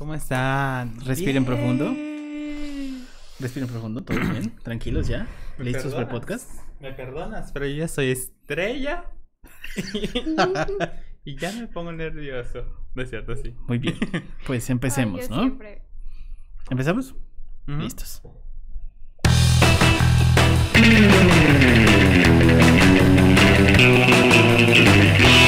¿Cómo están? Respiren Bien. profundo. Respiren profundo, todos bien, tranquilos ya. ¿Me ¿Listos para el podcast? Me perdonas, pero yo ya soy estrella. y ya me pongo nervioso. No es cierto, sí. Muy bien. Pues Ay, empecemos, yo ¿no? siempre. ¿Empezamos? Ujú. Listos.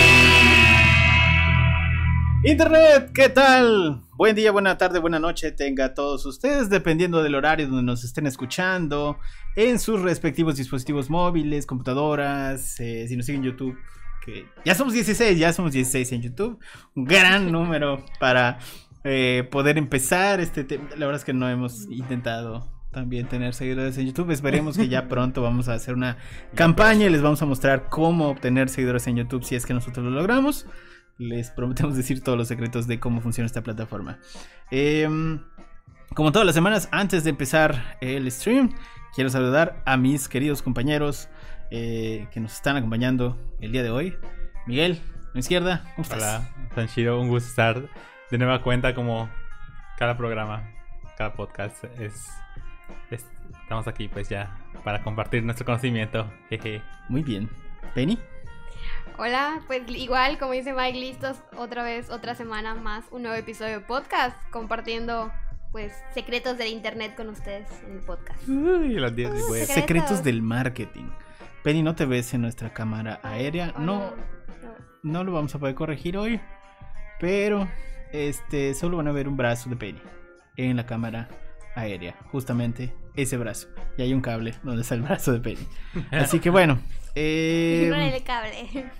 Internet, ¿qué tal? Buen día, buena tarde, buena noche tenga todos ustedes, dependiendo del horario donde nos estén escuchando, en sus respectivos dispositivos móviles, computadoras, eh, si nos siguen en YouTube, que ya somos 16, ya somos 16 en YouTube, un gran número para eh, poder empezar este tema. La verdad es que no hemos intentado también tener seguidores en YouTube. Esperemos que ya pronto vamos a hacer una campaña y les vamos a mostrar cómo obtener seguidores en YouTube si es que nosotros lo logramos. Les prometemos decir todos los secretos de cómo funciona esta plataforma. Em, como todas las semanas, antes de empezar el stream, quiero saludar a mis queridos compañeros eh, que nos están acompañando el día de hoy. Miguel, a mi izquierda, ¿cómo estás? Hola, Sanshiro, un gusto estar de nueva cuenta como cada programa, cada podcast es, es- estamos aquí pues ya para compartir nuestro conocimiento. Jeje. Muy bien. Penny, Hola, pues igual como dice Mike, listos otra vez, otra semana más, un nuevo episodio de podcast, compartiendo pues secretos del internet con ustedes en el podcast. Uy, los 10 de web. Secretos. secretos del marketing. Penny, no te ves en nuestra cámara aérea. Hola. No, no lo vamos a poder corregir hoy. Pero este solo van a ver un brazo de Penny en la cámara aérea. Justamente ese brazo. Y hay un cable donde está el brazo de Penny. Así que bueno. eh, el cable.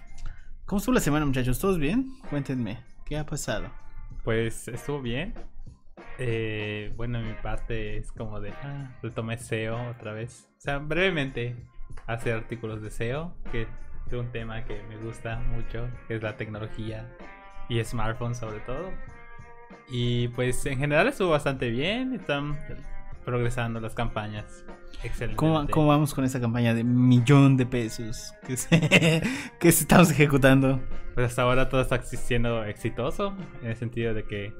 ¿Cómo estuvo la semana, muchachos? ¿Todos bien? Cuéntenme. ¿Qué ha pasado? Pues estuvo bien. Eh, bueno, mi parte es como de. Ah, retomé SEO otra vez. O sea, brevemente, hacer artículos de SEO, que es un tema que me gusta mucho, que es la tecnología y smartphones sobre todo. Y pues en general estuvo bastante bien. Están progresando las campañas. Excelente. ¿Cómo, cómo vamos con esa campaña de millón de pesos que, se- que estamos ejecutando? Pues hasta ahora todo está siendo exitoso, en el sentido de que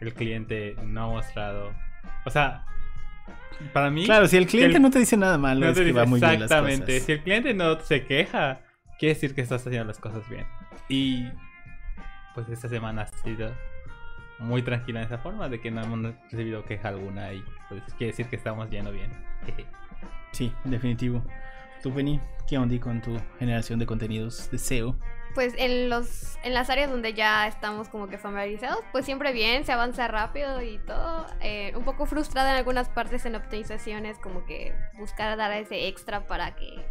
el cliente no ha mostrado. O sea, para mí. Claro, si el cliente el- no te dice nada malo, no es que va muy bien las exactamente. Si el cliente no se queja, quiere decir que estás haciendo las cosas bien. Y pues esta semana ha sido muy tranquila en esa forma, de que no hemos recibido queja alguna y pues quiere decir que estamos yendo bien. Sí, definitivo. Tú, Penny, ¿qué onda con tu generación de contenidos de SEO? Pues en los en las áreas donde ya estamos como que familiarizados, pues siempre bien, se avanza rápido y todo. Eh, un poco frustrada en algunas partes en optimizaciones, como que buscar dar ese extra para que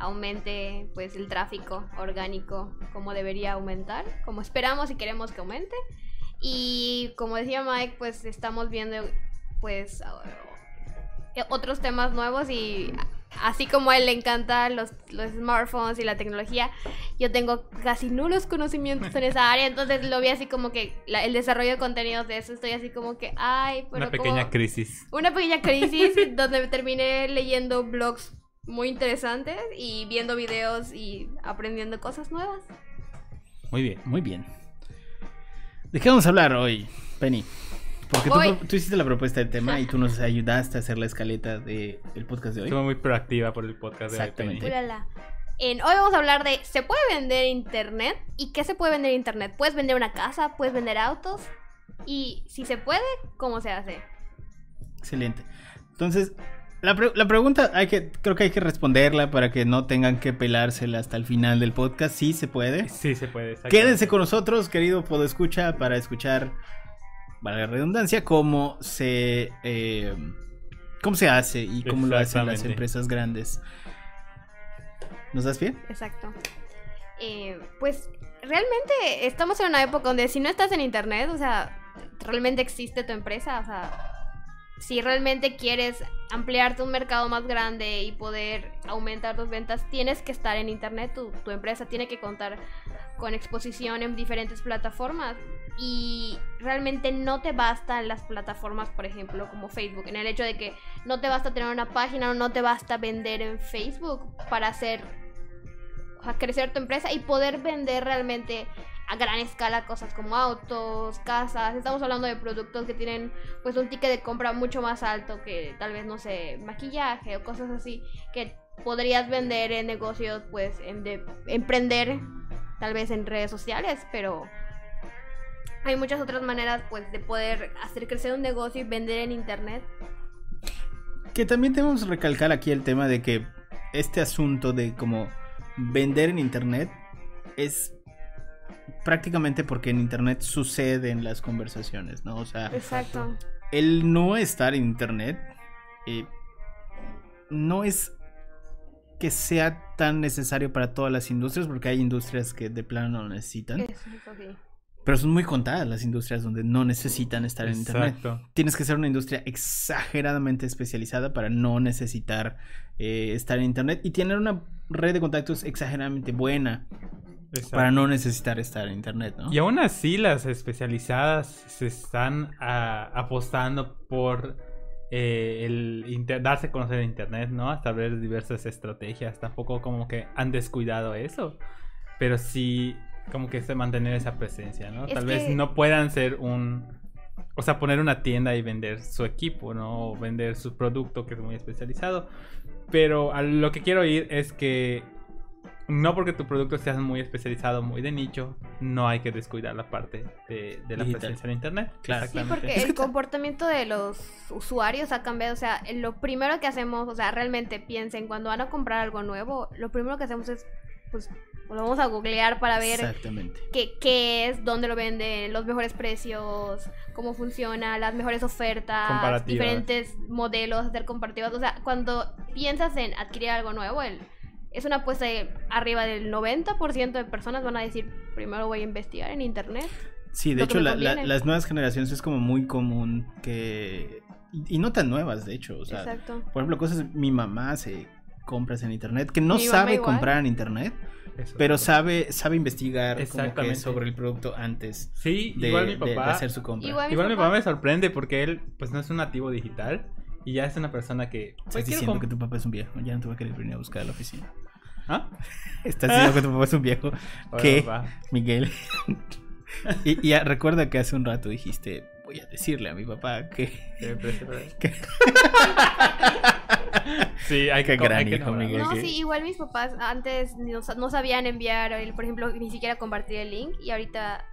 aumente pues el tráfico orgánico como debería aumentar, como esperamos y queremos que aumente. Y como decía Mike, pues estamos viendo pues eh, otros temas nuevos y así como a él le encantan los, los smartphones y la tecnología, yo tengo casi nulos conocimientos en esa área, entonces lo vi así como que la- el desarrollo de contenidos de eso, estoy así como que, ay, pero Una pequeña como- crisis. una pequeña crisis donde terminé leyendo blogs muy interesantes y viendo videos y aprendiendo cosas nuevas. Muy bien. Muy bien. ¿De qué vamos a hablar hoy, Penny? Porque tú, hiciste la propuesta del tema y tú nos ayudaste a hacer la escaleta del podcast de hoy. Estuvo muy proactiva por el podcast de hoy, Exactamente. En- hoy vamos a hablar de ¿se puede vender internet? ¿Y qué se puede vender internet? ¿Puedes vender una casa? ¿Puedes vender autos? Y si se puede, ¿cómo se hace? Excelente. Entonces, la, pre- la pregunta hay que, creo que hay que responderla para que no tengan que pelársela hasta el final del podcast. Sí se puede. Sí, se puede. Quédense con nosotros, querido Podescucha, para escuchar, valga la redundancia, cómo se, eh, cómo se hace y cómo lo hacen las empresas grandes. ¿Nos das pie? Exacto. Eh, pues realmente estamos en una época donde si no estás en internet, o sea, realmente existe tu empresa, o sea, si realmente quieres ampliarte un mercado más grande y poder aumentar tus ventas, tienes que estar en internet, tu, tu empresa tiene que contar con exposición en diferentes plataformas. Y realmente no te bastan las plataformas, por ejemplo, como Facebook, en el hecho de que no te basta tener una página o no te basta vender en Facebook para hacer crecer tu empresa y poder vender realmente a gran escala cosas como autos, casas. Estamos hablando de productos que tienen pues un ticket de compra mucho más alto que tal vez, no sé, maquillaje o cosas así que podrías vender en negocios, pues, en de, emprender tal vez en redes sociales, pero hay muchas otras maneras pues de poder hacer crecer un negocio y vender en internet. Que también tenemos que recalcar aquí el tema de que este asunto de como vender en internet es prácticamente porque en internet suceden las conversaciones, ¿no? O sea, Exacto. el no estar en internet eh, no es que sea tan necesario para todas las industrias, porque hay industrias que de plano no lo necesitan. Pero son muy contadas las industrias donde no necesitan estar en internet. Exacto. Tienes que ser una industria exageradamente especializada para no necesitar eh, estar en internet y tener una red de contactos exageradamente buena Exacto. para no necesitar estar en internet, ¿no? Y aún así las especializadas se están ah, apostando por eh, el inter- darse a conocer en internet, ¿no? Establecer diversas estrategias. Tampoco como que han descuidado eso. Pero sí como que se mantener esa presencia, ¿no? Es Tal vez que- no puedan ser un... O sea, poner una tienda y vender su equipo, ¿no? O vender su producto que es muy especializado. Pero a lo que quiero ir es que no porque tu producto sea muy especializado, muy de nicho, no hay que descuidar la parte de, de la Digital. presencia en internet. Claro. Sí, Exactamente. porque Es el ta- comportamiento de los usuarios ha cambiado. O sea, lo primero que hacemos, o sea, realmente piensen, cuando van a comprar algo nuevo, lo primero que hacemos es, pues, lo vamos a googlear para ver Exactamente. qué, qué es, dónde lo venden, los mejores precios, cómo funciona, las mejores ofertas, diferentes modelos, hacer comparativas. O sea, cuando piensas en adquirir algo nuevo, el- es una apuesta de arriba del 90% de personas van a decir, primero voy a investigar en internet. Sí, de hecho, la- las nuevas generaciones es como muy común que... Y, y no tan nuevas, de hecho. O sea, Exacto. por ejemplo, cosas... Mi mamá hace compras en internet, que no Mi sabe igual. comprar en internet, Eso. pero sabe, sabe investigar como que Exactamente. sobre el producto antes Sí, de, igual mi de- de papá. hacer su compra. Igual- Igual mi papá- me sorprende porque él, pues no es un nativo digital y ya es una persona que. Estás Pues, diciendo que tu papá es un viejo, ya no te voy a querer venir a buscar a la oficina. ¿Ah? Estás diciendo que tu papá es un viejo. Papá. Miguel. y, recuerda que hace un rato dijiste, voy a decirle a mi papá que... Que- Sí, hay que, gran hay que hijo. Miguel. No, que- sí, igual mis papás antes no, sa- no sabían enviar, el- por ejemplo, ni siquiera compartir el link y ahorita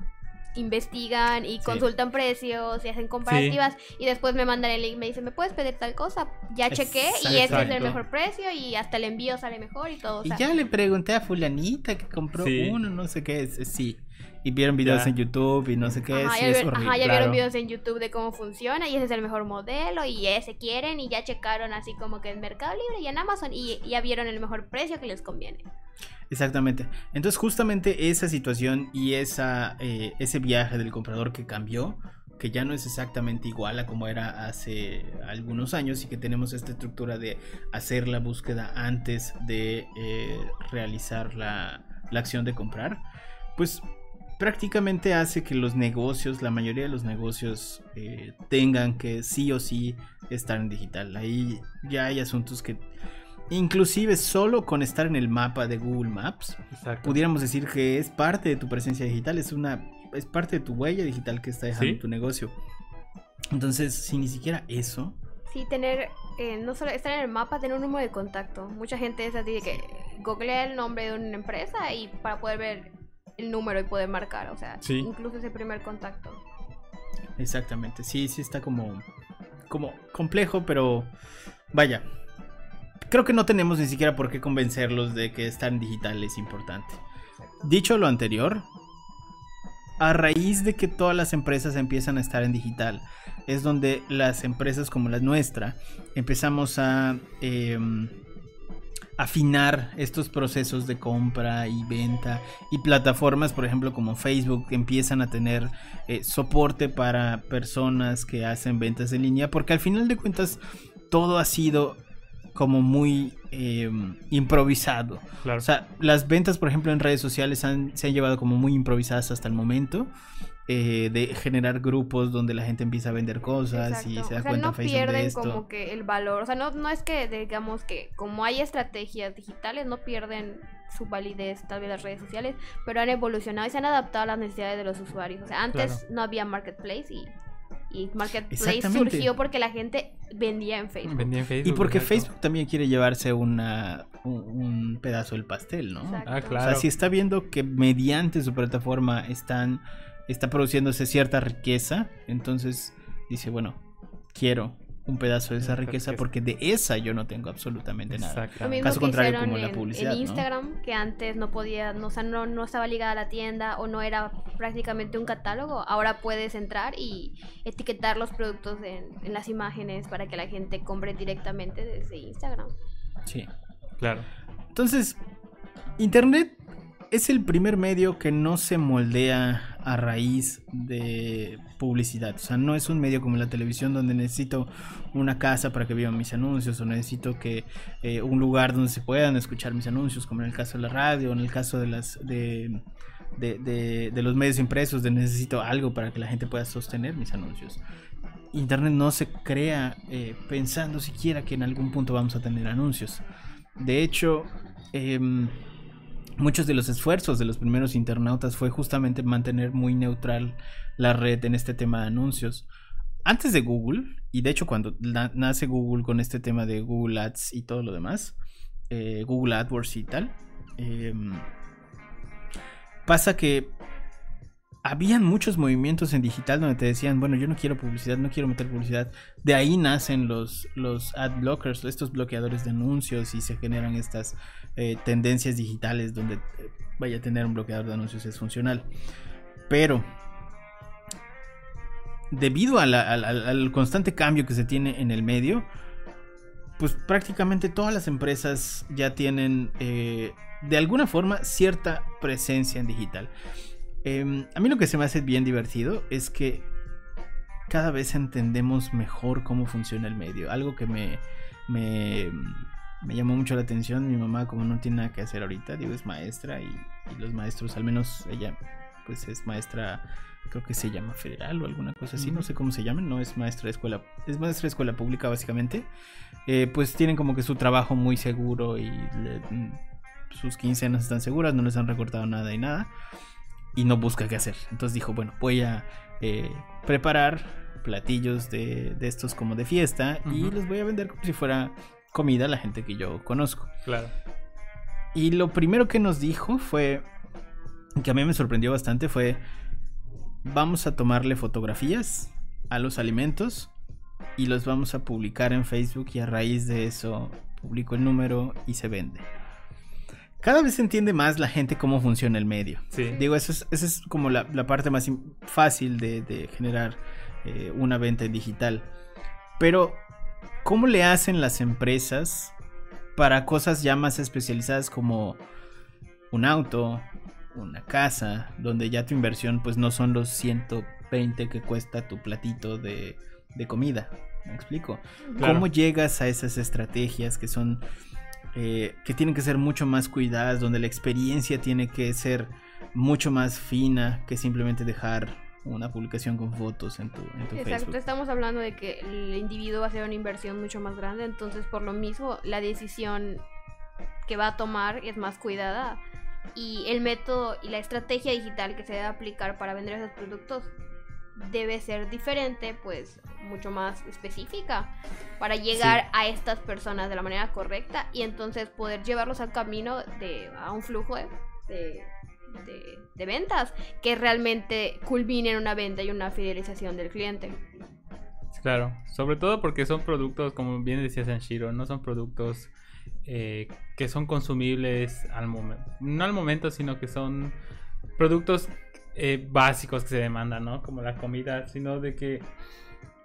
investigan y consultan precios y hacen comparativas y después me mandan el link, me dicen, ¿me puedes pedir tal cosa? Ya chequé y este es el mejor precio y hasta el envío sale mejor y todo. o Y sea, ya le pregunté a fulanita que compró Sí. uno, no sé qué es. Sí. Y vieron videos Ya. en YouTube y no sé qué. Ajá, sí, ya, es vieron- horrible. ajá, ya claro. vieron videos en YouTube de cómo funciona y ese es el mejor modelo y ese quieren y ya checaron así como que en Mercado Libre y en Amazon y ya vieron el mejor precio que les conviene. Exactamente. Entonces, justamente esa situación y esa, eh, ese viaje del comprador que cambió, que ya no es exactamente igual a como era hace algunos años y que tenemos esta estructura de hacer la búsqueda antes de eh, realizar la, la acción de comprar, pues prácticamente hace que los negocios, la mayoría de los negocios eh, tengan que sí o sí estar en digital. Ahí ya hay asuntos que inclusive solo con estar en el mapa de Google Maps, Exacto. pudiéramos decir que es parte de tu presencia digital, es una es parte de tu huella digital que está dejando Sí. tu negocio. Entonces, si ni siquiera eso, Sí, tener, eh, no solo estar en el mapa, tener un número de contacto. Mucha gente es así de que googlea el nombre de una empresa y para poder ver el número y poder marcar, o sea, Sí. incluso ese primer contacto. exactamente, sí, sí está como como complejo, pero vaya. Creo que no tenemos ni siquiera por qué convencerlos de que estar en digital es importante. Dicho lo anterior, a raíz de que todas las empresas empiezan a estar en digital, es donde las empresas como la nuestra empezamos a em, afinar estos procesos de compra y venta y plataformas, por ejemplo, como Facebook, que empiezan a tener eh, soporte para personas que hacen ventas en línea, porque al final de cuentas todo ha sido como muy eh, improvisado. Claro. O sea, las ventas, por ejemplo, en redes sociales han- se han llevado como muy improvisadas hasta el momento. Eh, de generar grupos donde la gente empieza a vender cosas y se da o sea, cuenta no Facebook de pierden esto. como que el valor. O sea, no, no es que digamos que como hay estrategias digitales, no pierden su validez tal vez las redes sociales, pero han evolucionado y se han adaptado a las necesidades de los usuarios. O sea, antes Claro. no había marketplace y, y marketplace surgió porque la gente vendía en Facebook. Vendí en Facebook. Y porque exacto. Facebook también quiere llevarse una, un, un pedazo del pastel, ¿no? Exacto. Ah, O claro. sea, si está viendo que mediante su plataforma están está produciéndose cierta riqueza, entonces dice, bueno, quiero un pedazo de esa riqueza porque de esa yo no tengo absolutamente nada. Lo Exactamente. mismo Caso que contrario, hicieron como la en, publicidad, en ¿no? Instagram, que antes no podía, no, o sea, no, no estaba ligada a la tienda o no era prácticamente un catálogo. Ahora puedes entrar y etiquetar los productos en, en las imágenes para que la gente compre directamente desde Instagram. Sí. Claro. Entonces, Internet es el primer medio que no se moldea a raíz de publicidad. O sea, no es un medio como la televisión donde necesito una casa para que vean mis anuncios o necesito que eh, un lugar donde se puedan escuchar mis anuncios, como en el caso de la radio, en el caso de las de, de, de- de los medios impresos, de necesito algo para que la gente pueda sostener mis anuncios. Internet no se crea eh, pensando siquiera que en algún punto vamos a tener anuncios. De hecho, em, muchos de los esfuerzos de los primeros internautas fue justamente mantener muy neutral la red en este tema de anuncios. Antes de Google, y de hecho cuando na- nace Google con este tema de Google Ads y todo lo demás, eh, Google AdWords y tal, em, pasa que habían muchos movimientos en digital donde te decían, bueno, yo no quiero publicidad, no quiero meter publicidad. De ahí nacen los, los ad blockers, estos bloqueadores de anuncios y se generan estas eh, tendencias digitales donde eh, vaya a tener un bloqueador de anuncios es funcional. Pero debido a la- al, constante cambio que se tiene en el medio, pues prácticamente todas las empresas ya tienen eh, de alguna forma cierta presencia en digital. Em, a mí lo que se me hace bien divertido es que cada vez entendemos mejor cómo funciona el medio. Algo que me, me, me llamó mucho la atención. Mi mamá, como no tiene nada que hacer ahorita, digo, es maestra y, y los maestros, al menos ella, pues es maestra, creo que se llama federal o alguna cosa así, no sé cómo se llaman, no es maestra de escuela, es maestra de escuela pública básicamente. Eh, pues tienen como que su trabajo muy seguro y le- sus quincenas están seguras, no les han recortado nada y nada y no busca qué hacer. Entonces dijo, bueno, voy a eh, preparar platillos de, de estos como de fiesta y los voy a vender como si fuera comida a la gente que yo conozco. Claro. Y lo primero que nos dijo fue, que a mí me sorprendió bastante, fue, vamos a tomarle fotografías a los alimentos y los vamos a publicar en Facebook y a raíz de eso publico el número y se vende. Cada vez se entiende más la gente cómo funciona el medio. Sí. Digo, eso es, esa es como la, la parte más fácil de, de generar eh, una venta en digital. Pero, ¿cómo le hacen las empresas para cosas ya más especializadas como un auto, una casa, donde ya tu inversión pues no son los 120 que cuesta tu platito de, de comida? ¿Me explico? Claro. ¿Cómo llegas a esas estrategias que son eh, que tienen que ser mucho más cuidadas, donde la experiencia tiene que ser mucho más fina que simplemente dejar una publicación con fotos en tu, en tu Exacto, Facebook? estamos hablando de que el individuo va a hacer una inversión mucho más grande, entonces por lo mismo la decisión que va a tomar es más cuidada y el método y la estrategia digital que se debe aplicar para vender esos productos debe ser diferente, pues mucho más específica para llegar a estas personas de la manera correcta y entonces poder llevarlos al camino de a un flujo de, de, de- de ventas que realmente culmine en una venta y una fidelización del cliente. Claro, sobre todo porque son productos, como bien decía Sanshiro, no son productos eh, que son consumibles al momento, no al momento, sino que son productos eh, básicos que se demandan, ¿no? Como la comida, sino de que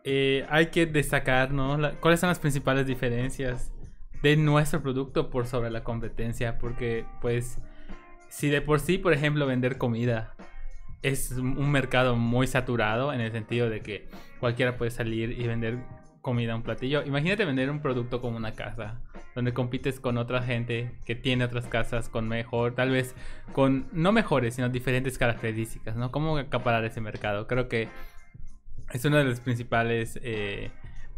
eh, hay que destacar, ¿no? ¿Cuáles son las principales diferencias de nuestro producto por sobre la competencia? Porque, pues, si de por sí, por ejemplo, vender comida es un mercado muy saturado en el sentido de que cualquiera puede salir y vender comida un platillo. Imagínate vender un producto como una casa donde compites con otra gente que tiene otras casas con mejor, tal vez con no mejores, sino diferentes características, ¿no? ¿Cómo acaparar ese mercado? Creo que es uno de los principales eh,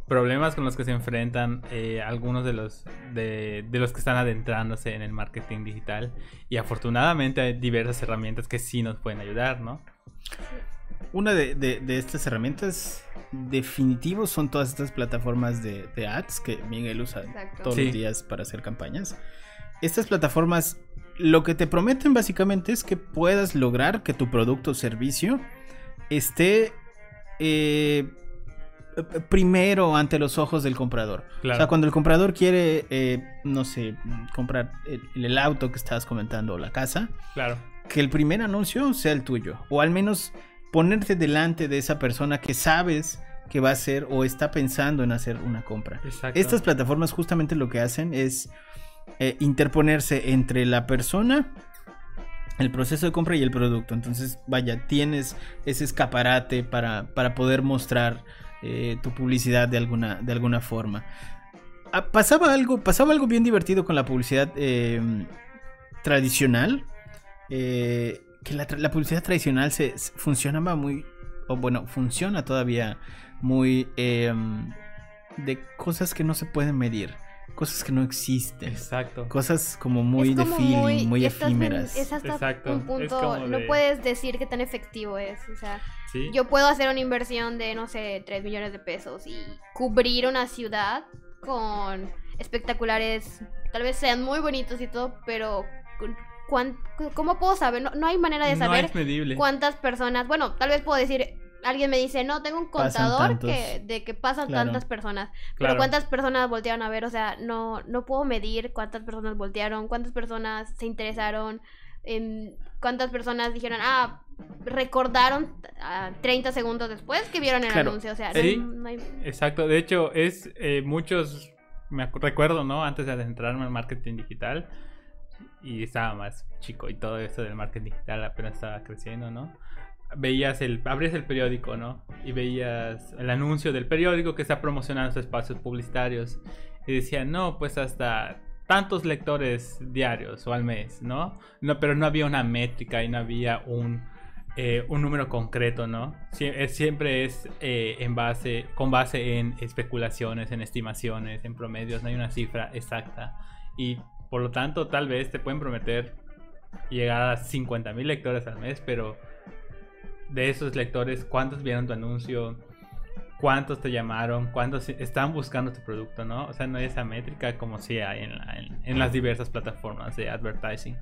problemas con los que se enfrentan eh, algunos de los de, de, los que están adentrándose en el marketing digital y afortunadamente hay diversas herramientas que sí nos pueden ayudar, ¿no? Una de, de, de estas herramientas definitivos son todas estas plataformas de, de ads que Miguel usa Exacto. todos sí. los días para hacer campañas. Estas plataformas lo que te prometen básicamente es que puedas lograr que tu producto o servicio esté eh, primero ante los ojos del comprador. Claro. O sea, cuando el comprador quiere, eh, no sé, comprar el, el, auto que estabas comentando o la casa, claro. que el primer anuncio sea el tuyo. O al menos ponerte delante de esa persona que sabes que va a hacer o está pensando en hacer una compra. Exacto. Estas plataformas justamente lo que hacen es eh, interponerse entre la persona, el proceso de compra y el producto. Entonces, vaya, tienes ese escaparate para, para poder mostrar eh, tu publicidad de alguna, de alguna forma. Ah, pasaba, algo, pasaba algo bien divertido con la publicidad eh, tradicional. Eh, que la, la, publicidad tradicional se, se, funcionaba muy, o bueno, funciona todavía muy eh, de cosas que no se pueden medir, cosas que no existen. Exacto. Cosas como muy como de feeling, muy, muy efímeras. Es hasta Exacto. un punto, de... no puedes decir qué tan efectivo es, o sea, ¿Sí? yo puedo hacer una inversión de, no sé, 3 millones de pesos y cubrir una ciudad con espectaculares, tal vez sean muy bonitos y todo, pero ¿Cómo puedo saber? No, no, hay manera de saber no cuántas personas. Bueno, tal vez puedo decir. Alguien me dice, no, tengo un contador que, de que pasan claro. tantas personas. Pero. ¿cuántas personas voltearon a ver? O sea, no, no puedo medir cuántas personas voltearon, cuántas personas se interesaron, en cuántas personas dijeron, ah, recordaron uh, 30 segundos después que vieron el claro. anuncio. O sea, sí, no, no hay... exacto. De hecho, es eh, muchos, me recuerdo, ¿no? Antes de adentrarme al marketing digital y estaba más chico y todo esto del marketing digital apenas estaba creciendo, ¿no? Veías el, abrías el periódico, ¿no? Y veías el anuncio del periódico que está promocionando sus espacios publicitarios y decían, no, pues hasta tantos lectores diarios o al mes, ¿no? no pero no había una métrica y no había un, eh, un número concreto, ¿no? Sie siempre es eh, en base, con base en especulaciones, en estimaciones, en promedios, no hay una cifra exacta. Y por lo tanto, tal vez te pueden prometer llegar a 50 mil lectores al mes, pero de esos lectores, ¿cuántos vieron tu anuncio? ¿Cuántos te llamaron? ¿Cuántos están buscando tu producto? ¿no? O sea, no hay esa métrica como si hay en, la, en, las diversas plataformas de advertising.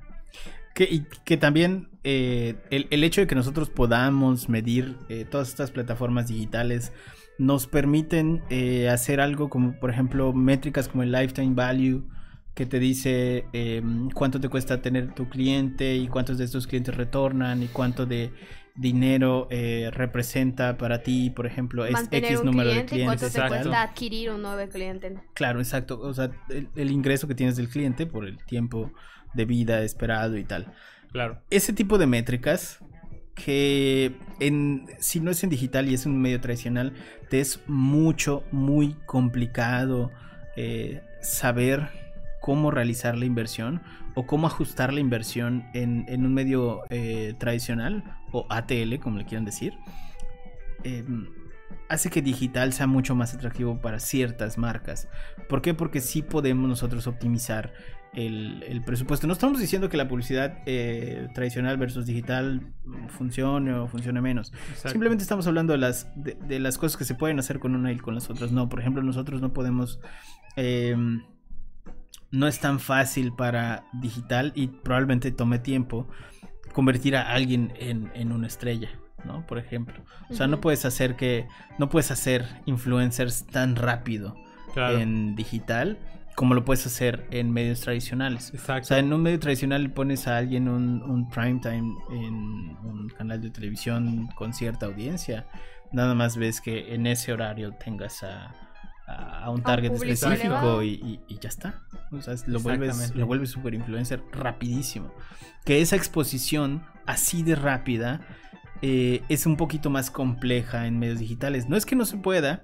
Que, y que también eh, el, el, hecho de que nosotros podamos medir eh, todas estas plataformas digitales nos permiten eh, hacer algo como, por ejemplo, métricas como el lifetime value que te dice eh, cuánto te cuesta tener tu cliente y cuántos de estos clientes retornan y cuánto de dinero eh, representa para ti, por ejemplo, es X número de clientes. ¿Cuánto te cuesta adquirir un nuevo cliente? Claro, exacto. O sea, el, el, ingreso que tienes del cliente por el tiempo de vida esperado y tal. Claro. Ese tipo de métricas que en, si no es en digital y es un medio tradicional, te es mucho, muy complicado eh, saber cómo realizar la inversión o cómo ajustar la inversión en, en un medio eh, tradicional o ATL, como le quieran decir, eh, hace que digital sea mucho más atractivo para ciertas marcas. ¿Por qué? Porque sí podemos nosotros optimizar el, el presupuesto. No estamos diciendo que la publicidad eh, tradicional versus digital funcione o funcione menos. Exacto. Simplemente estamos hablando de las, de, de, las cosas que se pueden hacer con una y con las otras. No, por ejemplo, nosotros no podemos... Eh, no es tan fácil para digital y probablemente tome tiempo convertir a alguien en, en una estrella, ¿no? Por ejemplo. O sea, uh -huh. no puedes hacer que. No puedes hacer influencers tan rápido claro. en digital como lo puedes hacer en medios tradicionales. Exacto. O sea, en un medio tradicional pones a alguien un, un prime time en un canal de televisión con cierta audiencia. Nada más ves que en ese horario tengas a a un target específico y, y, y, ya está. O sea, lo vuelves, lo vuelves super influencer rapidísimo. Que esa exposición así de rápida eh, es un poquito más compleja en medios digitales. No es que no se pueda,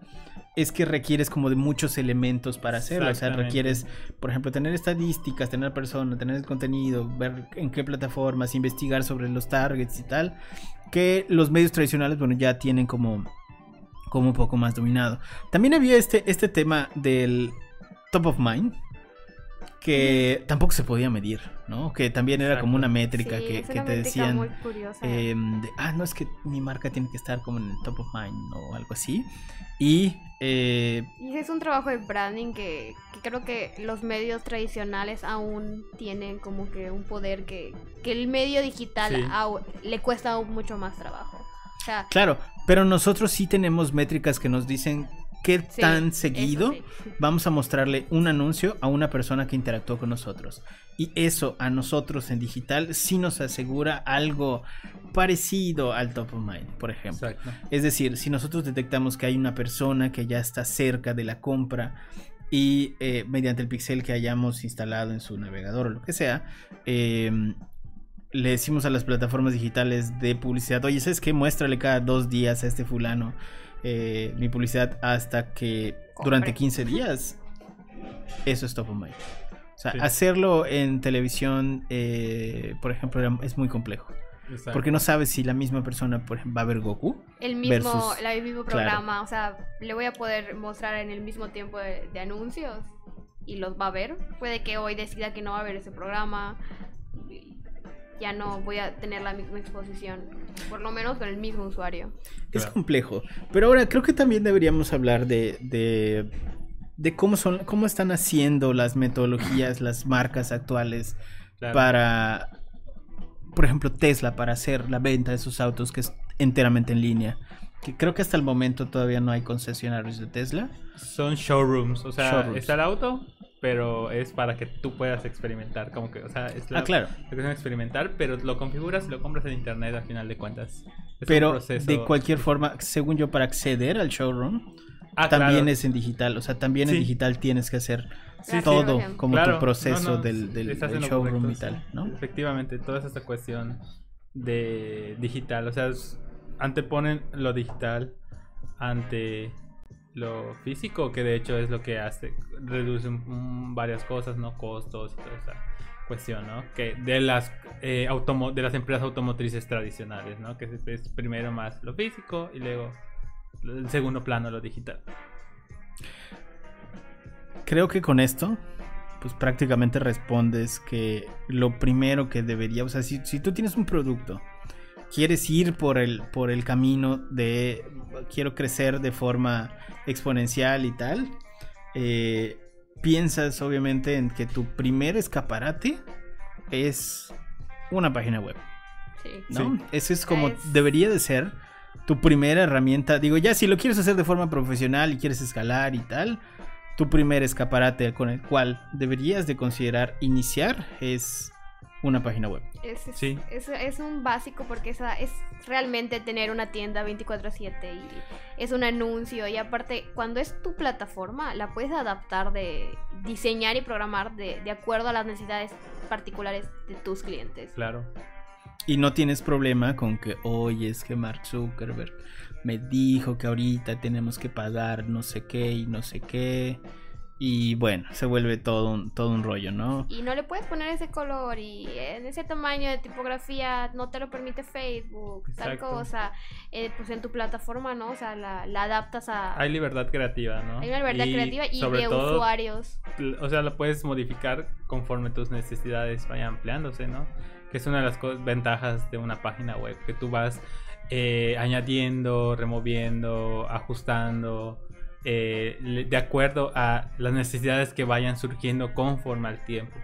es que requieres como de muchos elementos para hacerlo. O sea, requieres, por ejemplo, tener estadísticas, tener persona, tener el contenido, ver en qué plataformas, investigar sobre los targets y tal. Que los medios tradicionales, bueno, ya tienen como, como un poco más dominado. También había este, este tema del top of mind. Que tampoco se podía medir, ¿no? Que también era como una métrica Sí, que, es que una te métrica decían. muy curiosa. Em, de, ah, no, es que mi marca tiene que estar como en el top of mind o algo así. Y eh, Y es un trabajo de branding que, que creo que los medios tradicionales aún tienen como que un poder que, que el medio digital Sí. le cuesta aún mucho más trabajo. O sea, claro, pero nosotros sí tenemos métricas que nos dicen qué sí, tan seguido sí. vamos a mostrarle un anuncio a una persona que interactuó con nosotros. Y eso a nosotros en digital sí nos asegura algo parecido al top of mind, por ejemplo. Exacto. Es decir, si nosotros detectamos que hay una persona que ya está cerca de la compra y eh, mediante el pixel que hayamos instalado en su navegador o lo que sea, eh, le decimos a las plataformas digitales de publicidad, oye, ¿sabes qué? Muéstrale cada dos días a este fulano eh, mi publicidad hasta que durante Compre. 15 días. Eso es top of mind. O sea, Sí. hacerlo en televisión, eh, por ejemplo, es muy complejo. exacto. Porque no sabes si la misma persona, por ejemplo, va a ver Goku. el mismo, versus- el mismo claro. programa, o sea, le voy a poder mostrar en el mismo tiempo de, de anuncios y los va a ver. Puede que hoy decida que no va a ver ese programa. Ya no voy a tener la misma exposición, por lo menos con el mismo usuario. Es complejo. Pero ahora creo que también deberíamos hablar de, de, de cómo son, cómo están haciendo las metodologías, las marcas actuales Claro. para, por ejemplo, Tesla, para hacer la venta de sus autos que es enteramente en línea. Que creo que hasta el momento todavía no hay concesionarios de Tesla. Son showrooms, o sea, Showrooms. está el auto, pero es para que tú puedas experimentar, como que, o sea, es la Ah, claro. la cuestión de experimentar, pero lo configuras y lo compras en internet al final de cuentas. Es Pero proceso- de cualquier forma, según yo, para acceder al showroom, Ah, también claro. es en digital. O sea, también en digital tienes que hacer Sí, todo como Claro, tu proceso no, no, del, del- showroom correcto, y tal. ¿no? Efectivamente, toda esta cuestión de digital, o sea, es- anteponen lo digital ante lo físico, que de hecho es lo que hace, reduce varias cosas, ¿no? Costos y toda esa cuestión, ¿no? Que de las eh, automo- de las empresas automotrices tradicionales, ¿no? Que es, es primero más lo físico y luego el segundo plano lo digital. Creo que con esto, pues prácticamente respondes que lo primero que debería, o sea, si, si tú tienes un producto, quieres ir por el, por el camino de quiero crecer de forma exponencial y tal, eh, piensas obviamente en que tu primer escaparate es una página web. Sí. ¿no? Sí. Eso es como Es- debería de ser tu primera herramienta. Digo, ya si lo quieres hacer de forma profesional y quieres escalar y tal, tu primer escaparate con el cual deberías de considerar iniciar es una página web. Es, es, Sí. es- es un básico porque esa es realmente tener una tienda 24/7 y es un anuncio y aparte cuando es tu plataforma la puedes adaptar de diseñar y programar de, de acuerdo a las necesidades particulares de tus clientes. Claro. Y no tienes problema con que, oye, es que Mark Zuckerberg me dijo que ahorita tenemos que pagar no sé qué y no sé qué. Y bueno, se vuelve todo un, todo un rollo, ¿no? Y no le puedes poner ese color y en ese tamaño de tipografía no te lo permite Facebook, tal cosa. Eh, pues en tu plataforma, ¿no? O sea, la, la adaptas a... Hay libertad creativa, ¿no? hay una libertad Y creativa y sobre de todo, usuarios. O sea, lo puedes modificar conforme tus necesidades vayan ampliándose, ¿no? Que es una de las ventajas de una página web, que tú vas eh, añadiendo, removiendo, ajustando, eh, de acuerdo a las necesidades que vayan surgiendo conforme al tiempo.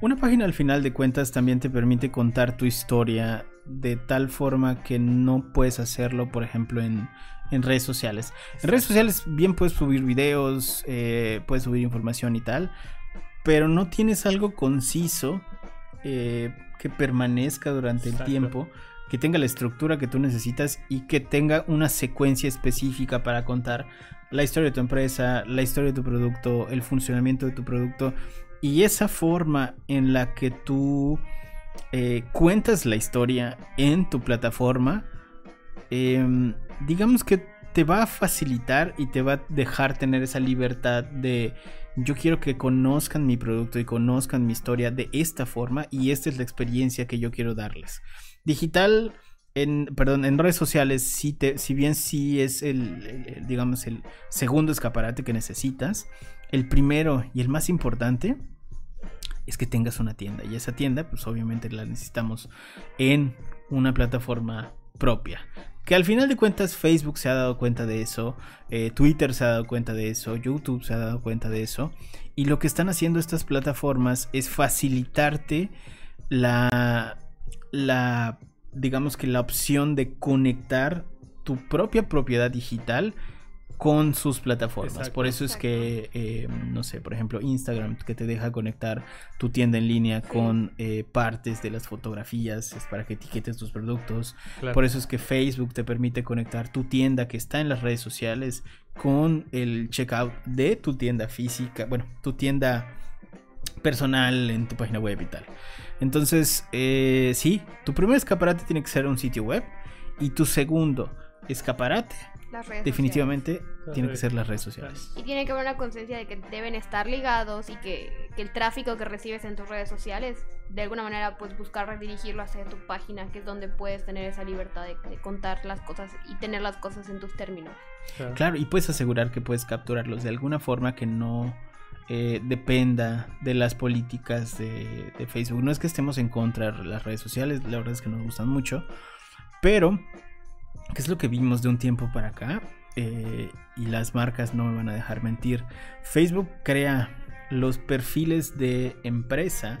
Una página al final de cuentas también te permite contar tu historia de tal forma que no puedes hacerlo, por ejemplo, en, en redes sociales. En redes sociales bien puedes subir videos, eh, puedes subir información y tal, pero no tienes algo conciso eh, que permanezca durante Exacto. el tiempo, que tenga la estructura que tú necesitas y que tenga una secuencia específica para contar la historia de tu empresa, la historia de tu producto, el funcionamiento de tu producto y esa forma en la que tú eh, cuentas la historia en tu plataforma, em, digamos que te va a facilitar y te va a dejar tener esa libertad de yo quiero que conozcan mi producto y conozcan mi historia de esta forma y esta es la experiencia que yo quiero darles. Digital, en, perdón, en redes sociales, si, te, si bien sí es el, digamos, el segundo escaparate que necesitas, el primero y el más importante es que tengas una tienda y esa tienda pues obviamente la necesitamos en una plataforma propia. Que al final de cuentas Facebook se ha dado cuenta de eso, eh, Twitter se ha dado cuenta de eso, YouTube se ha dado cuenta de eso. Y lo que están haciendo estas plataformas es facilitarte la, la, digamos que la opción de conectar tu propia propiedad digital con sus plataformas. Por eso es que, eh, no sé, por ejemplo, Instagram, que te deja conectar tu tienda en línea con eh, partes de las fotografías, es para que etiquetes tus productos. Por eso es que Facebook te permite conectar tu tienda que está en las redes sociales con el checkout de tu tienda física, bueno, tu tienda personal en tu página web y tal. Entonces, eh, sí, tu primer escaparate tiene que ser un sitio web y tu segundo escaparate definitivamente tiene que ser las redes sociales. Y tiene que haber una conciencia de que deben estar ligados y que, el tráfico que recibes en tus redes sociales, de alguna manera, pues buscar redirigirlo hacia tu página, que es donde puedes tener esa libertad de, contar las cosas y tener las cosas en tus términos. Claro. y puedes asegurar que puedes capturarlos de alguna forma que no eh, dependa de las políticas de, Facebook. No es que estemos en contra de las redes sociales, la verdad es que nos gustan mucho, pero ¿Qué es lo que vimos de un tiempo para acá? Eh, y las marcas no me van a dejar mentir. Facebook crea los perfiles de empresa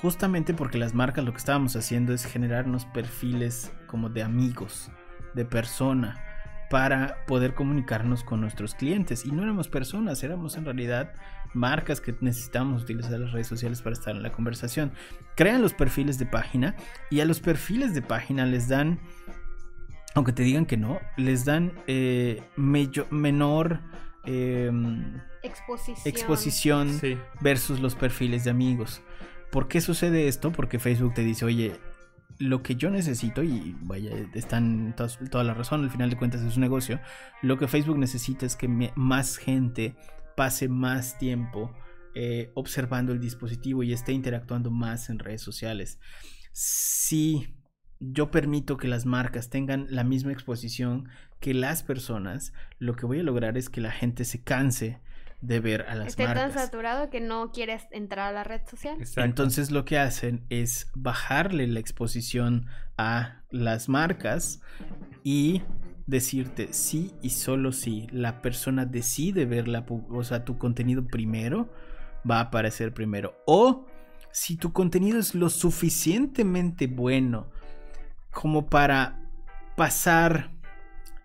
justamente porque las marcas lo que estábamos haciendo es generarnos perfiles como de amigos, de persona, para poder comunicarnos con nuestros clientes. Y no éramos personas, éramos en realidad marcas que necesitamos utilizar las redes sociales para estar en la conversación. Crean los perfiles de página y a los perfiles de página les dan aunque te digan que no, les dan eh, menor em, exposición, versus los perfiles de amigos. ¿Por qué sucede esto? Porque Facebook te dice, oye, lo que yo necesito, y vaya, están toda la razón, al final de cuentas es un negocio, lo que Facebook necesita es que más gente pase más tiempo eh, observando el dispositivo y esté interactuando más en redes sociales. Si yo permito que las marcas tengan la misma exposición que las personas, lo que voy a lograr es que la gente se canse de ver a las Esté marcas. tan saturado que no quieres entrar a la red social. Entonces lo que hacen es bajarle la exposición a las marcas y decirte sí y solo si la persona decide ver la, o sea, tu contenido primero, va a aparecer primero. O si tu contenido es lo suficientemente bueno como para pasar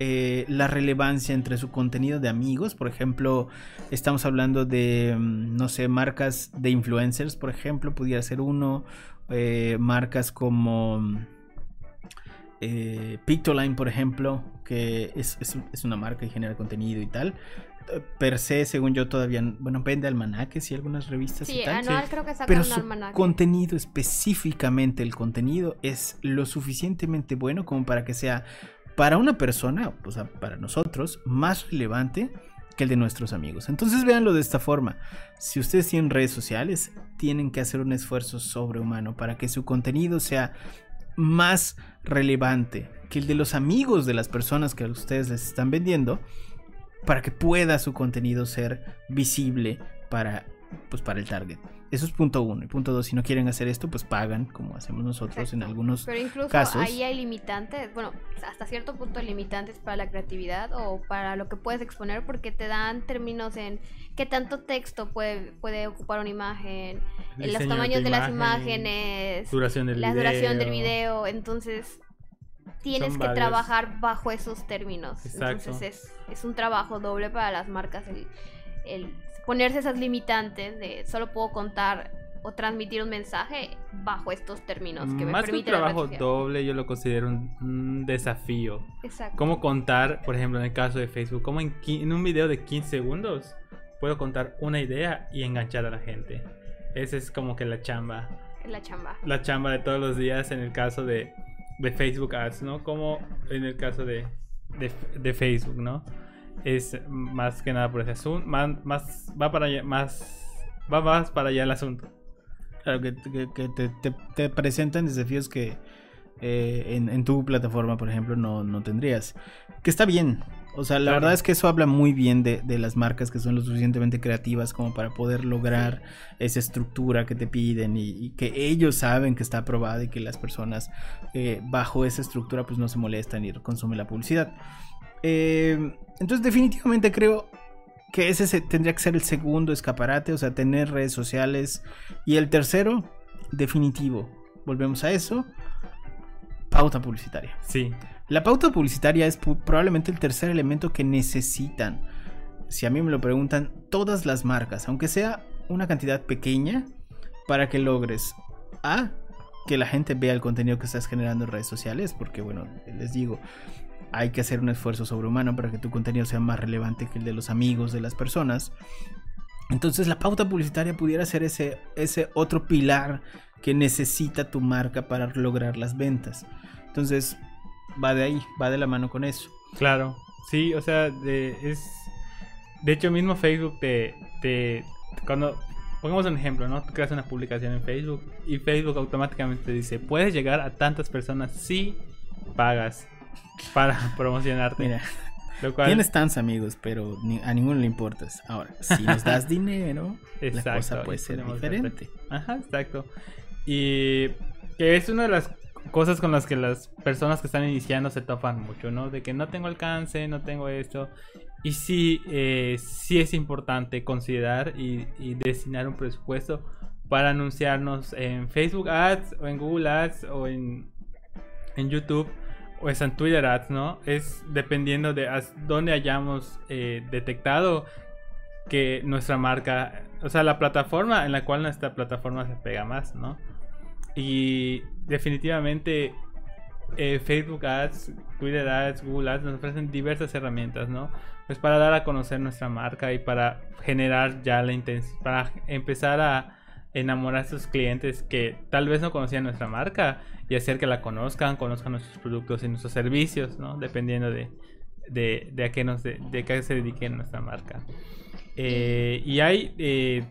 eh, la relevancia entre su contenido de amigos. Por ejemplo, estamos hablando de, mm, no sé, marcas de influencers, por ejemplo, pudiera ser uno. Eh, marcas como eh, Pictoline, por ejemplo, que es, es, una marca y genera contenido y tal per se, según yo, todavía, bueno, vende almanaques y algunas revistas y tal. Anual creo que pero su contenido, específicamente el contenido, es lo suficientemente bueno como para que sea para una persona, o sea, para nosotros, más relevante que el de nuestros amigos. Entonces véanlo de esta forma. Si ustedes tienen redes sociales, tienen que hacer un esfuerzo sobrehumano para que su contenido sea más relevante que el de los amigos de las personas que ustedes les están vendiendo para que pueda su contenido ser visible para, pues, para el target. Eso es punto uno. Y punto dos, si no quieren hacer esto, pues pagan, como hacemos nosotros en algunos Pero incluso casos. ahí hay limitantes, bueno, hasta cierto punto limitantes para la creatividad o para lo que puedes exponer, porque te dan términos en qué tanto texto puede, puede ocupar una imagen, en los tamaños de, las imágenes, duración del la duración del video. Entonces, tienes que trabajar bajo esos términos. Entonces es, es, un trabajo doble para las marcas el, ponerse esas limitantes de solo puedo contar o transmitir un mensaje bajo estos términos que Más que un trabajo doble, yo lo considero un, desafío. Exacto. Cómo contar, por ejemplo, en el caso de Facebook, como en, en un video de 15 segundos puedo contar una idea y enganchar a la gente. Esa es como que la chamba. La chamba. La chamba de todos los días en el caso de de Facebook Ads, ¿no? Como en el caso de, de, de Facebook, ¿no? Es más que nada por ese asunto, más, más va para allá, más va más para allá el asunto. Claro, que, que- que te, te- te presentan desafíos que eh, en, en tu plataforma, por ejemplo, no, no tendrías. Que está bien. O sea, la Claro. verdad es que eso habla muy bien de, de las marcas que son lo suficientemente creativas como para poder lograr esa estructura que te piden y, y que ellos saben que está aprobada y que las personas eh, bajo esa estructura pues no se molestan y consumen la publicidad. Eh, entonces definitivamente creo que ese se- tendría que ser el segundo escaparate, o sea, tener redes sociales. Y el tercero, definitivo, volvemos a eso, pauta publicitaria. Sí, La pauta publicitaria es probablemente el tercer elemento que necesitan. Si a mí me lo preguntan, todas las marcas, aunque sea una cantidad pequeña, para que logres A, que la gente vea el contenido que estás generando en redes sociales, porque bueno, les digo, hay que hacer un esfuerzo sobrehumano para que tu contenido sea más relevante que el de los amigos de las personas. Entonces la pauta publicitaria pudiera ser ese, ese otro pilar que necesita tu marca para lograr las ventas. Entonces va de ahí, va de la mano con eso. claro. Sí, o sea, de, es... De hecho, mismo Facebook te, te... Cuando... Pongamos un ejemplo, ¿no? Tú creas una publicación en Facebook y Facebook automáticamente te dice, puedes llegar a tantas personas si pagas para promocionarte. Mira, Lo cual, tienes tantos amigos, pero ni- a ninguno le importas. Ahora, si nos das dinero, la Exacto, cosa y puede ser diferente. Ajá, exacto. Y que es una de las cosas con las que las personas que están iniciando se topan mucho, ¿no? De que no tengo alcance, no tengo esto. Y sí, eh, sí es importante considerar y, y destinar un presupuesto para anunciarnos en Facebook Ads o en Google Ads o en, en YouTube o es en Twitter Ads, ¿no? Es dependiendo de dónde hayamos eh, detectado que nuestra marca, o sea, la plataforma en la cual nuestra plataforma se pega más, ¿no? Y definitivamente eh, Facebook Ads, Twitter Ads, Google Ads nos ofrecen diversas herramientas, ¿no? Pues para dar a conocer nuestra marca y para generar ya la intención, para empezar a enamorar a sus clientes que tal vez no conocían nuestra marca y hacer que la conozcan, conozcan nuestros productos y nuestros servicios, ¿no? Dependiendo de, de, de a qué nos de, qué se dedique nuestra marca. Eh, y hay eh,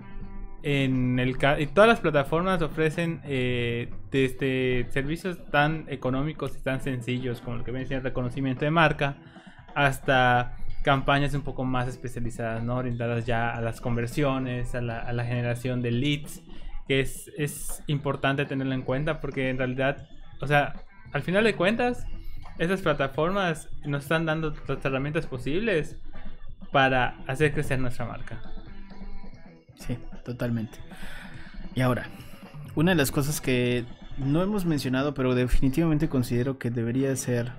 en el todas las plataformas ofrecen eh, desde servicios tan económicos y tan sencillos como lo que viene siendo reconocimiento de marca hasta campañas un poco más especializadas, ¿no? orientadas ya a las conversiones, a la, generación de leads, que es, es importante tenerlo en cuenta porque en realidad, o sea, al final de cuentas, esas plataformas nos están dando las herramientas posibles para hacer crecer nuestra marca. Sí, totalmente. Y ahora, una de las cosas que no hemos mencionado, pero definitivamente considero que debería ser,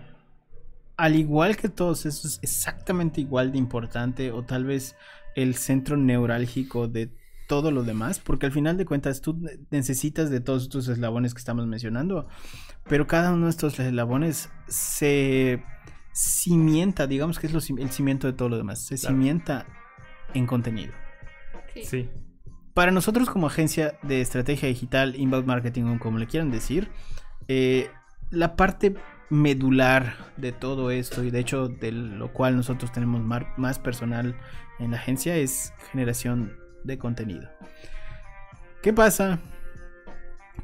al igual que todos esos, exactamente igual de importante, o tal vez el centro neurálgico de todo lo demás, porque al final de cuentas tú necesitas de todos estos eslabones que estamos mencionando, pero cada uno de estos eslabones se cimienta, digamos que es lo el cimiento de todo lo demás, se Claro. cimienta en contenido. Sí. Sí, Para nosotros como agencia de estrategia digital, inbound marketing o como le quieran decir, eh, la parte medular de todo esto y de hecho de lo cual nosotros tenemos más personal en la agencia es generación de contenido. ¿Qué pasa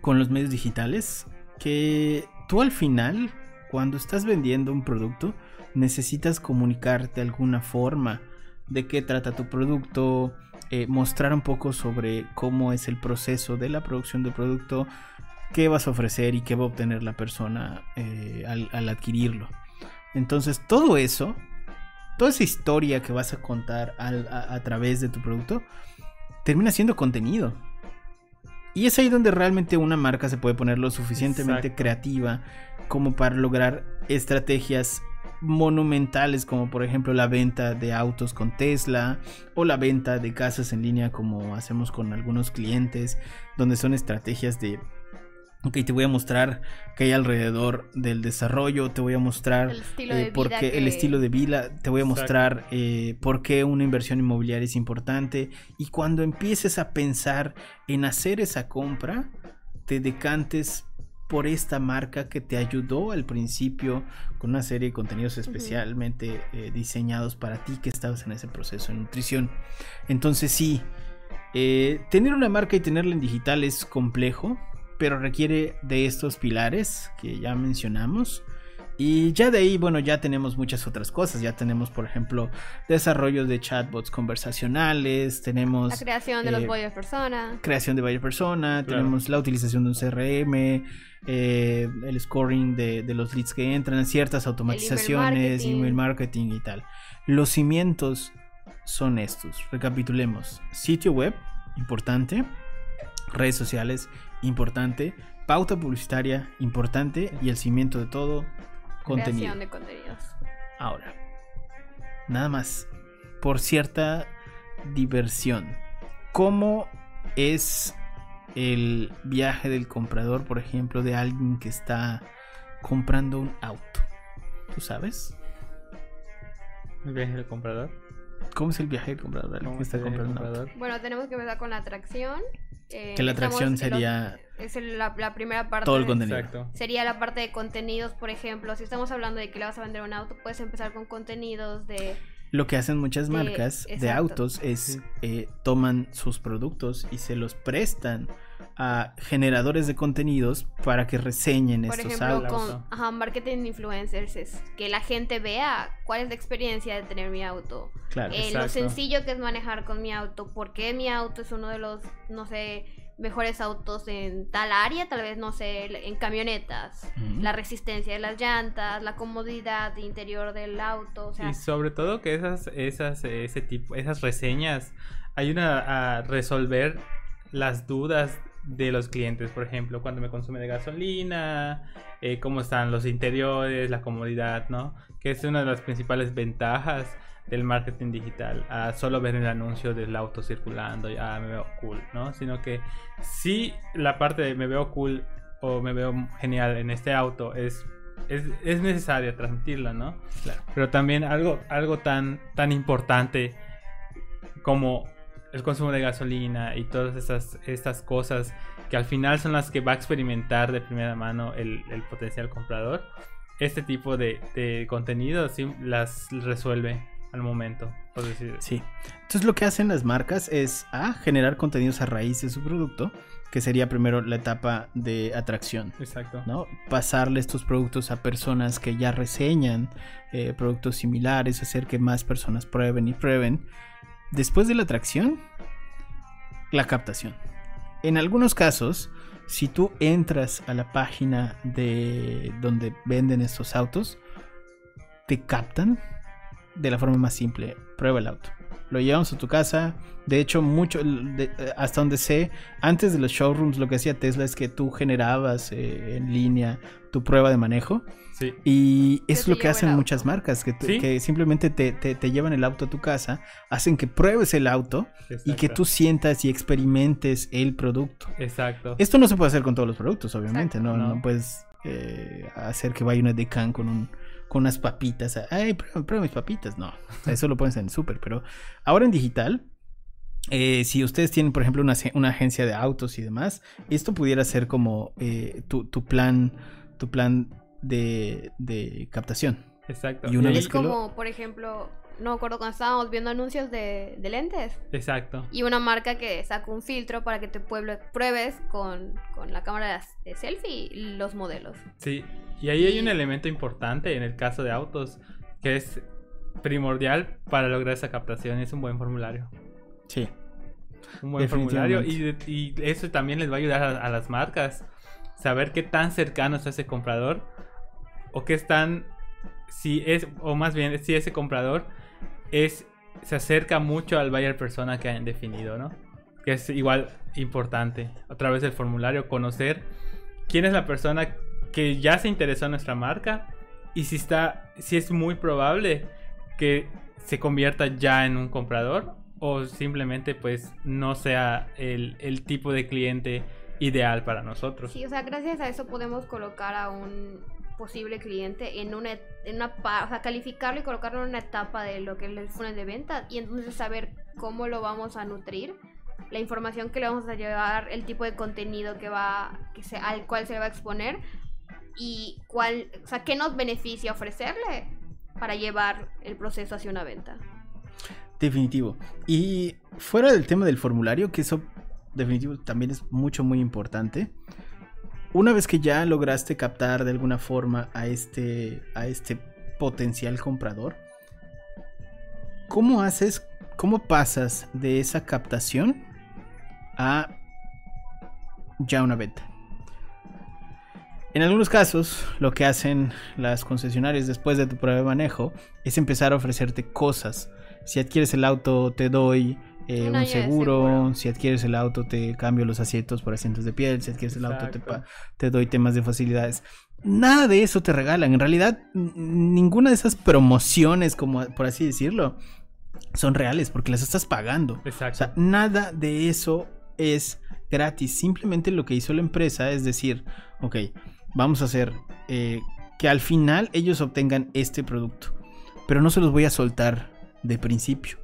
con los medios digitales? Que tú al final, cuando estás vendiendo un producto, necesitas comunicar de alguna forma de qué trata tu producto, eh, mostrar un poco sobre cómo es el proceso de la producción del producto, qué vas a ofrecer y qué va a obtener la persona eh, al, al adquirirlo. Entonces todo eso, toda esa historia que vas a contar al- a, a través de tu producto, termina siendo contenido. Y es ahí donde realmente una marca se puede poner lo suficientemente Exacto. creativa como para lograr estrategias monumentales como por ejemplo la venta de autos con Tesla o la venta de casas en línea como hacemos con algunos clientes donde son estrategias de ok te voy a mostrar qué hay alrededor del desarrollo te voy a mostrar El estilo eh, de por vida qué- el estilo de vida te voy a mostrar eh, por qué una inversión inmobiliaria es importante y cuando empieces a pensar en hacer esa compra te decantes por esta marca que te ayudó al principio con una serie de contenidos especialmente eh, diseñados para ti que estabas en ese proceso de nutrición. Entonces sí, eh, tener una marca y tenerla en digital es complejo, pero requiere de estos pilares que ya mencionamos. Y ya de ahí, bueno, ya tenemos muchas otras cosas. Ya tenemos, por ejemplo, desarrollo de chatbots conversacionales, tenemos... La creación de los eh, buyer persona. creación de buyer persona, Claro. tenemos la utilización de un CRM, eh, el scoring de, de los leads que entran, ciertas automatizaciones, marketing. email marketing y tal. Los cimientos son estos. Recapitulemos. Sitio web, importante. Redes sociales, importante. Pauta publicitaria, importante. Y el cimiento de todo, contenido. Creación de contenidos. Ahora, nada más, por cierta diversión, ¿cómo es el viaje del comprador, por ejemplo, de alguien que está comprando un auto? ¿Tú sabes? El viaje del comprador. ¿Cómo es el viaje del comprador? comprador? Bueno, tenemos que empezar con la atracción. Eh, Que la atracción los- sería es el- la, la primera parte. todo el de- contenido. Exacto. Sería la parte de contenidos, por ejemplo. Si estamos hablando de que le vas a vender un auto, puedes empezar con contenidos de... Lo que hacen muchas marcas de autos es Sí. eh, toman sus productos y se los prestan a generadores de contenidos para que reseñen Por estos ejemplo, autos. con ajá, marketing influencers. Es que la gente vea cuál es la experiencia de tener mi auto. Claro. Eh, lo sencillo que es manejar con mi auto. ¿Por qué mi auto es uno de los, no sé, mejores autos en tal área? Tal vez, no sé, en camionetas. La resistencia de las llantas, la comodidad interior del auto. O sea, Y sobre todo que esas, esas, ese tipo, esas reseñas ayudan a resolver las dudas de los clientes, por ejemplo, cuando me consume de gasolina, eh, cómo están los interiores, la comodidad, ¿no? Que es una de las principales ventajas del marketing digital, a solo ver el anuncio del auto circulando, ya me veo cool, ¿no? Sino que sí la parte de me veo cool o me veo genial en este auto es, es, es necesaria transmitirla, ¿no? Claro. Pero también algo, algo tan, tan importante como el consumo de gasolina y todas estas, estas cosas que al final son las que va a experimentar de primera mano el, el potencial comprador. Este tipo de, de contenido sí las resuelve al momento, por decir. Sí. Entonces lo que hacen las marcas es A, generar contenidos a raíz de su producto, que sería primero la etapa de atracción. Exacto. ¿no? Pasarle estos productos a personas que ya reseñan eh, productos similares, hacer que más personas prueben y prueben. Después de la atracción, la captación. En algunos casos, si tú entras a la página de donde venden estos autos, te captan de la forma más simple. Prueba el auto. Lo llevamos a tu casa. De hecho, mucho, de- hasta donde sé, antes de los showrooms, lo que hacía Tesla es que tú generabas eh, en línea tu prueba de manejo. Sí. Y es lo que hacen muchas marcas, que, te- ¿Sí? que simplemente te, te- te llevan el auto a tu casa, hacen que pruebes el auto y que tú sientas y experimentes el producto. Exacto. Esto no se puede hacer con todos los productos, obviamente, Exacto. no, No. no puedes eh, hacer que vaya una decan con un con unas papitas. Ay, prueba, prueba mis papitas. No, eso lo pueden hacer en el súper. Pero ahora en digital, eh, si ustedes tienen, por ejemplo, una, ag- una agencia de autos y demás, esto pudiera ser como eh, tu, tu plan, tu plan de, de captación. Exacto. y una vez es que lo- como, por ejemplo, no me acuerdo cuando estábamos viendo anuncios de, de lentes. Exacto. Y una marca que saca un filtro para que te pueblo- pruebes con, con la cámara de selfie los modelos. Sí, y ahí hay un elemento importante en el caso de autos que es primordial para lograr esa captación, es un buen formulario. Sí. Un buen formulario y, y eso también les va a ayudar a, a las marcas saber qué tan cercano está ese comprador o qué están si es o más bien si ese comprador es se acerca mucho al buyer persona que han definido, ¿no? Que es igual importante a través del formulario conocer quién es la persona que ya se interesó en nuestra marca y si está si es muy probable que se convierta ya en un comprador o simplemente pues no sea el, el tipo de cliente ideal para nosotros. Sí, o sea, gracias a eso podemos colocar a un posible cliente en una, en una o sea, calificarlo y colocarlo en una etapa de lo que es el funnel de venta y entonces saber cómo lo vamos a nutrir la información que le vamos a llevar, el tipo de contenido que va, que se, al cual se le va a exponer y cuál, o sea, qué nos beneficia ofrecerle para llevar el proceso hacia una venta. Definitivo. Y fuera del tema del formulario, que eso definitivo también es mucho, muy importante. Una vez que ya lograste captar de alguna forma a este, a este potencial comprador, ¿cómo haces, cómo pasas de esa captación a ya una venta? En algunos casos, lo que hacen las concesionarias después de tu prueba de manejo es empezar a ofrecerte cosas. Si adquieres el auto, te doy eh, un, seguro. Si adquieres el auto, te cambio los asientos por asientos de piel. Si adquieres el auto, te, te, doy temas de facilidades. Nada de eso te regalan. En realidad, ninguna de esas promociones, como por así decirlo, son reales porque las estás pagando. Exacto. O sea, nada de eso es gratis. Simplemente lo que hizo la empresa es decir, ok, vamos a hacer eh, que al final ellos obtengan este producto. Pero no se los voy a soltar de principio.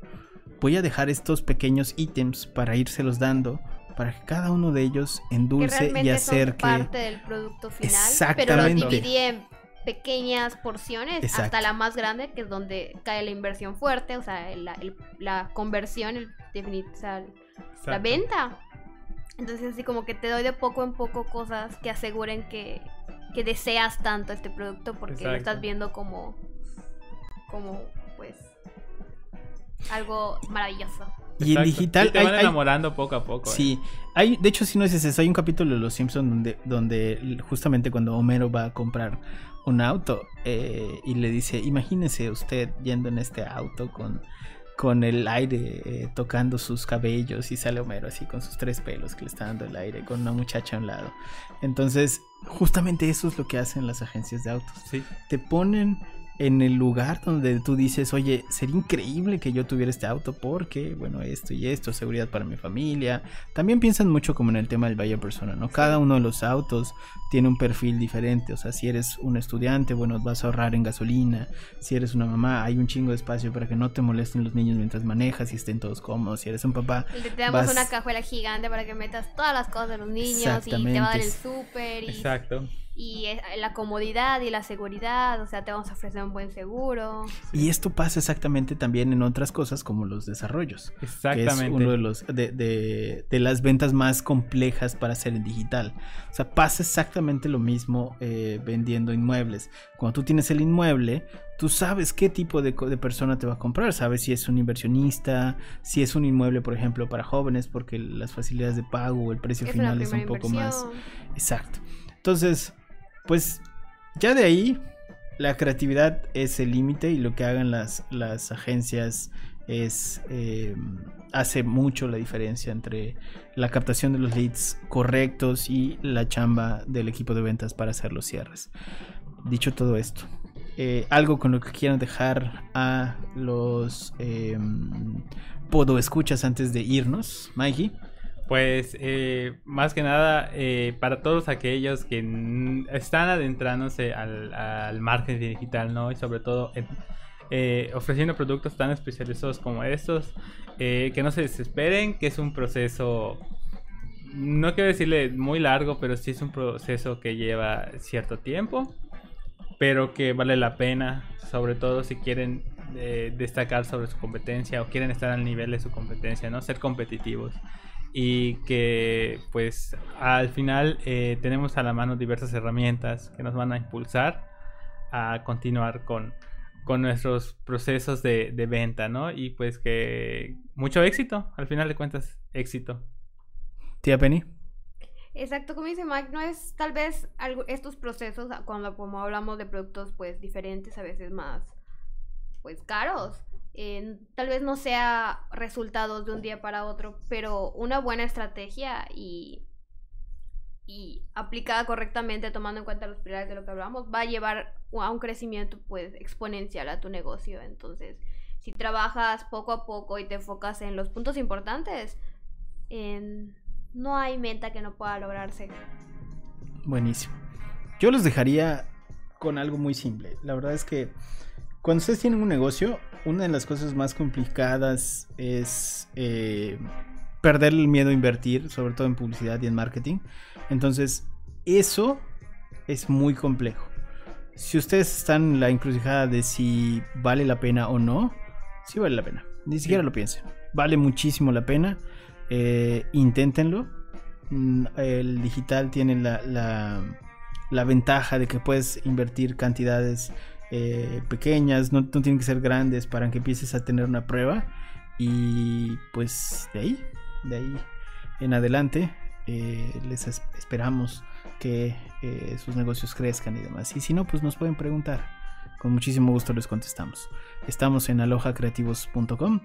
Voy a dejar estos pequeños ítems para irselos dando para que cada uno de ellos endulce y acerque son parte del producto final, pero lo dividí en pequeñas porciones hasta la más grande, que es donde cae la inversión fuerte, o sea, la, conversión, el, la venta. Entonces así como que te doy de poco en poco cosas que aseguren que, que deseas tanto este producto porque lo estás viendo como, como pues, algo maravilloso. Y en digital. te van enamorando poco a poco. Sí. ¿eh? Hay, de hecho, si no es ese, hay un capítulo de Los Simpsons donde, donde justamente cuando Homero va a comprar un auto eh, y le dice: Imagínese usted yendo en este auto con con el aire eh, tocando sus cabellos y sale Homero así con sus tres pelos que le está dando el aire con una muchacha a un lado. Entonces, justamente eso es lo que hacen las agencias de autos. Sí. Te ponen en el lugar donde tú dices, oye, sería increíble que yo tuviera este auto porque, bueno, esto y esto, seguridad para mi familia. También piensan mucho como en el tema del Valle Persona, ¿no? Cada uno de los autos tiene un perfil diferente, o sea, si eres un estudiante, bueno, vas a ahorrar en gasolina, si eres una mamá, hay un chingo de espacio para que no te molesten los niños mientras manejas y estén todos cómodos, si eres un papá... te damos una cajuela gigante para que metas todas las cosas de los niños y te va a dar el súper y... Exacto y la comodidad y la seguridad, o sea, te vamos a ofrecer un buen seguro. Y esto pasa exactamente también en otras cosas como los desarrollos. Exactamente. Que es uno de los de, de, las ventas más complejas para hacer en digital. O sea, pasa exactamente lo mismo eh, vendiendo inmuebles. Cuando tú tienes el inmueble, tú sabes qué tipo de, de, persona te va a comprar, sabes si es un inversionista, si es un inmueble, por ejemplo, para jóvenes, porque las facilidades de pago o el precio final es un poco más. Exacto. Entonces, pues ya de ahí la creatividad es el límite y lo que hagan las, las agencias es eh, hace mucho la diferencia entre la captación de los leads correctos y la chamba del equipo de ventas para hacer los cierres. Dicho todo esto, eh, algo con lo que quieran dejar a los eh, podo escuchas antes de irnos, Mikey. Pues eh, más que nada eh, para todos aquellos que están adentrándose al, marketing digital, ¿no? Y sobre todo eh, ofreciendo productos tan especializados como estos, que no se desesperen, que es un proceso, no quiero decirle muy largo, pero sí es un proceso que lleva cierto tiempo, pero que vale la pena, sobre todo si quieren destacar sobre su competencia o quieren estar al nivel de su competencia, ¿no? Ser competitivos y que pues al final eh, tenemos a la mano diversas herramientas que nos van a impulsar a continuar con, con nuestros procesos de, venta, ¿no? Y pues que mucho éxito, al final de cuentas, éxito. Tía Penny. Exacto, como dice Mike, no es tal vez estos procesos, cuando como hablamos de productos pues diferentes, a veces más pues caros, tal vez no sea resultados de un día para otro, pero una buena estrategia y, aplicada correctamente, tomando en cuenta los pilares de lo que hablamos, va a llevar a un crecimiento pues exponencial a tu negocio. Entonces, si trabajas poco a poco y te enfocas en los puntos importantes, no hay meta que no pueda lograrse. Buenísimo. Yo los dejaría con algo muy simple. La verdad es que cuando ustedes tienen un negocio, una de las cosas más complicadas es eh, perder el miedo a invertir, sobre todo en publicidad y en marketing. Entonces, eso es muy complejo. Si ustedes están en la encrucijada de si vale la pena o no, sí vale la pena. Ni siquiera lo piensen. Vale muchísimo la pena. Eh, inténtenlo. Mm, El digital tiene la, la- la ventaja de que puedes invertir cantidades eh, pequeñas, no, tienen que ser grandes para que empieces a tener una prueba. Y pues de ahí, de ahí en adelante, eh, les es- esperamos que eh, sus negocios crezcan y demás. Y si no, pues nos pueden preguntar. Con muchísimo gusto les contestamos. Estamos en alojacreativos.com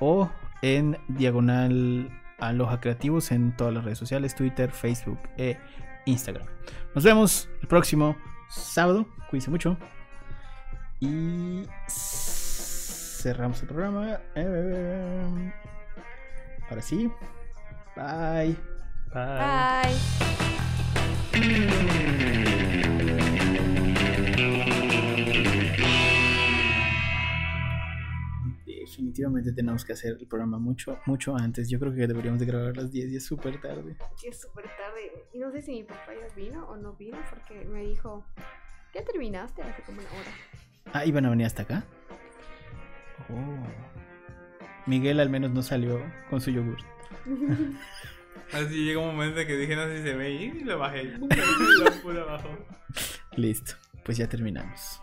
o en diagonal aloha creativos en todas las redes sociales, Twitter, Facebook e Instagram. Nos vemos el próximo sábado. Cuídense mucho. Y cerramos el programa. Eh, Ahora sí. Bye. Bye. Bye. Definitivamente tenemos que hacer el programa mucho, mucho antes. Yo creo que deberíamos de grabar a las 10 y es súper tarde. Sí, es súper tarde. Y no sé si mi papá ya vino o no vino porque me dijo, ¿ya terminaste? Hace como una hora. Ah, ¿iban a venir hasta acá? Oh. Miguel al menos no salió con su yogur. Así llegó un momento que dije, no sé si se ve y lo bajé. Lo puse abajo. Listo, pues ya terminamos.